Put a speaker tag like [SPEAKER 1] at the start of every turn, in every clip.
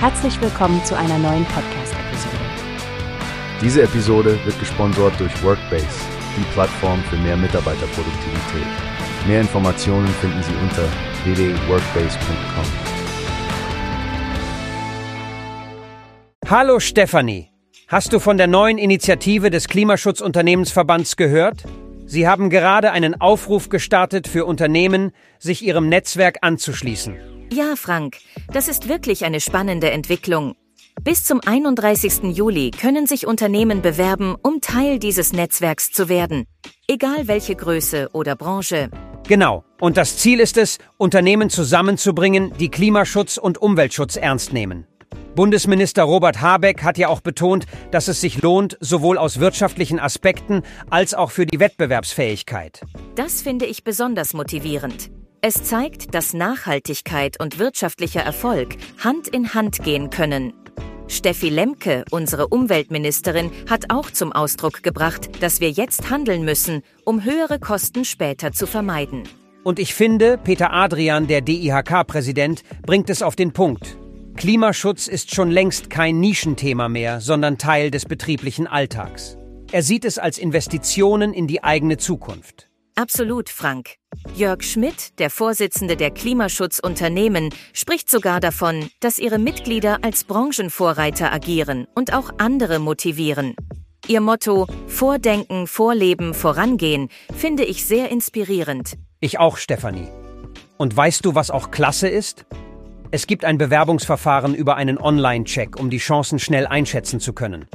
[SPEAKER 1] Herzlich willkommen zu einer neuen Podcast-Episode.
[SPEAKER 2] Diese Episode wird gesponsert durch Workbase, die Plattform für mehr Mitarbeiterproduktivität. Mehr Informationen finden Sie unter www.workbase.com.
[SPEAKER 3] Hallo Stefanie, hast du von der neuen Initiative des Klimaschutzunternehmensverbands gehört? Sie haben gerade einen Aufruf gestartet für Unternehmen, sich ihrem Netzwerk anzuschließen.
[SPEAKER 4] Ja, Frank, das ist wirklich eine spannende Entwicklung. Bis zum 31. Juli können sich Unternehmen bewerben, um Teil dieses Netzwerks zu werden. Egal welche Größe oder Branche.
[SPEAKER 3] Genau. Und das Ziel ist es, Unternehmen zusammenzubringen, die Klimaschutz und Umweltschutz ernst nehmen. Bundesminister Robert Habeck hat ja auch betont, dass es sich lohnt, sowohl aus wirtschaftlichen Aspekten als auch für die Wettbewerbsfähigkeit.
[SPEAKER 4] Das finde ich besonders motivierend. Es zeigt, dass Nachhaltigkeit und wirtschaftlicher Erfolg Hand in Hand gehen können. Steffi Lemke, unsere Umweltministerin, hat auch zum Ausdruck gebracht, dass wir jetzt handeln müssen, um höhere Kosten später zu vermeiden.
[SPEAKER 3] Und ich finde, Peter Adrian, der DIHK-Präsident, bringt es auf den Punkt. Klimaschutz ist schon längst kein Nischenthema mehr, sondern Teil des betrieblichen Alltags. Er sieht es als Investitionen in die eigene Zukunft.
[SPEAKER 4] Absolut, Frank. Jörg Schmidt, der Vorsitzende der Klimaschutzunternehmen, spricht sogar davon, dass ihre Mitglieder als Branchenvorreiter agieren und auch andere motivieren. Ihr Motto Vordenken, Vorleben, Vorangehen finde ich sehr inspirierend.
[SPEAKER 3] Ich auch, Stefanie. Und weißt du, was auch klasse ist? Es gibt ein Bewerbungsverfahren über einen Online-Check, um die Chancen schnell einschätzen zu können.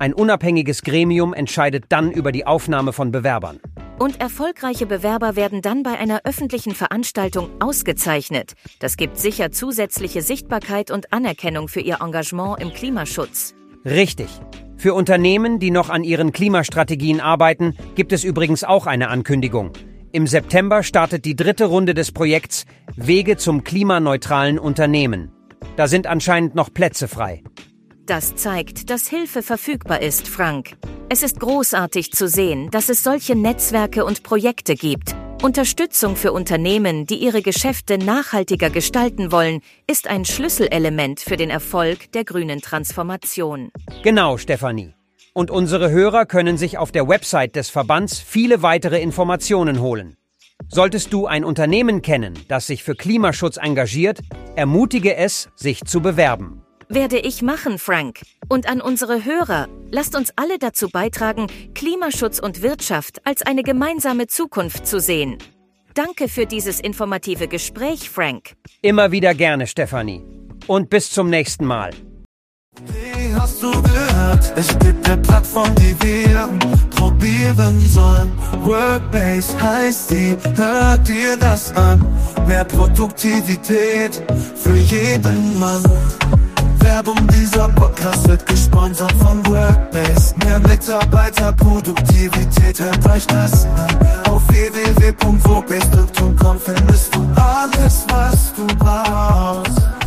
[SPEAKER 3] Ein unabhängiges Gremium entscheidet dann über die Aufnahme von Bewerbern.
[SPEAKER 4] Und erfolgreiche Bewerber werden dann bei einer öffentlichen Veranstaltung ausgezeichnet. Das gibt sicher zusätzliche Sichtbarkeit und Anerkennung für ihr Engagement im Klimaschutz.
[SPEAKER 3] Richtig. Für Unternehmen, die noch an ihren Klimastrategien arbeiten, gibt es übrigens auch eine Ankündigung. Im September startet die dritte Runde des Projekts Wege zum klimaneutralen Unternehmen. Da sind anscheinend noch Plätze frei.
[SPEAKER 4] Das zeigt, dass Hilfe verfügbar ist, Frank. Es ist großartig zu sehen, dass es solche Netzwerke und Projekte gibt. Unterstützung für Unternehmen, die ihre Geschäfte nachhaltiger gestalten wollen, ist ein Schlüsselelement für den Erfolg der grünen Transformation.
[SPEAKER 3] Genau, Stefanie. Und unsere Hörer können sich auf der Website des Verbands viele weitere Informationen holen. Solltest du ein Unternehmen kennen, das sich für Klimaschutz engagiert, ermutige es, sich zu bewerben.
[SPEAKER 4] Werde ich machen, Frank. Und an unsere Hörer, lasst uns alle dazu beitragen, Klimaschutz und Wirtschaft als eine gemeinsame Zukunft zu sehen. Danke für dieses informative Gespräch, Frank.
[SPEAKER 3] Immer wieder gerne, Stefanie. Und bis zum nächsten Mal.
[SPEAKER 5] Wie hast du gehört? Es gibt eine Plattform, die wir probieren sollen. Workbase heißt die, hört dir das an. Mehr Produktivität für jeden Mann. Werbung, dieser Podcast wird gesponsert von Workbase. Mehr Mitarbeiterproduktivität, hört euch das an. Auf www.workbase.com findest du alles, was du brauchst.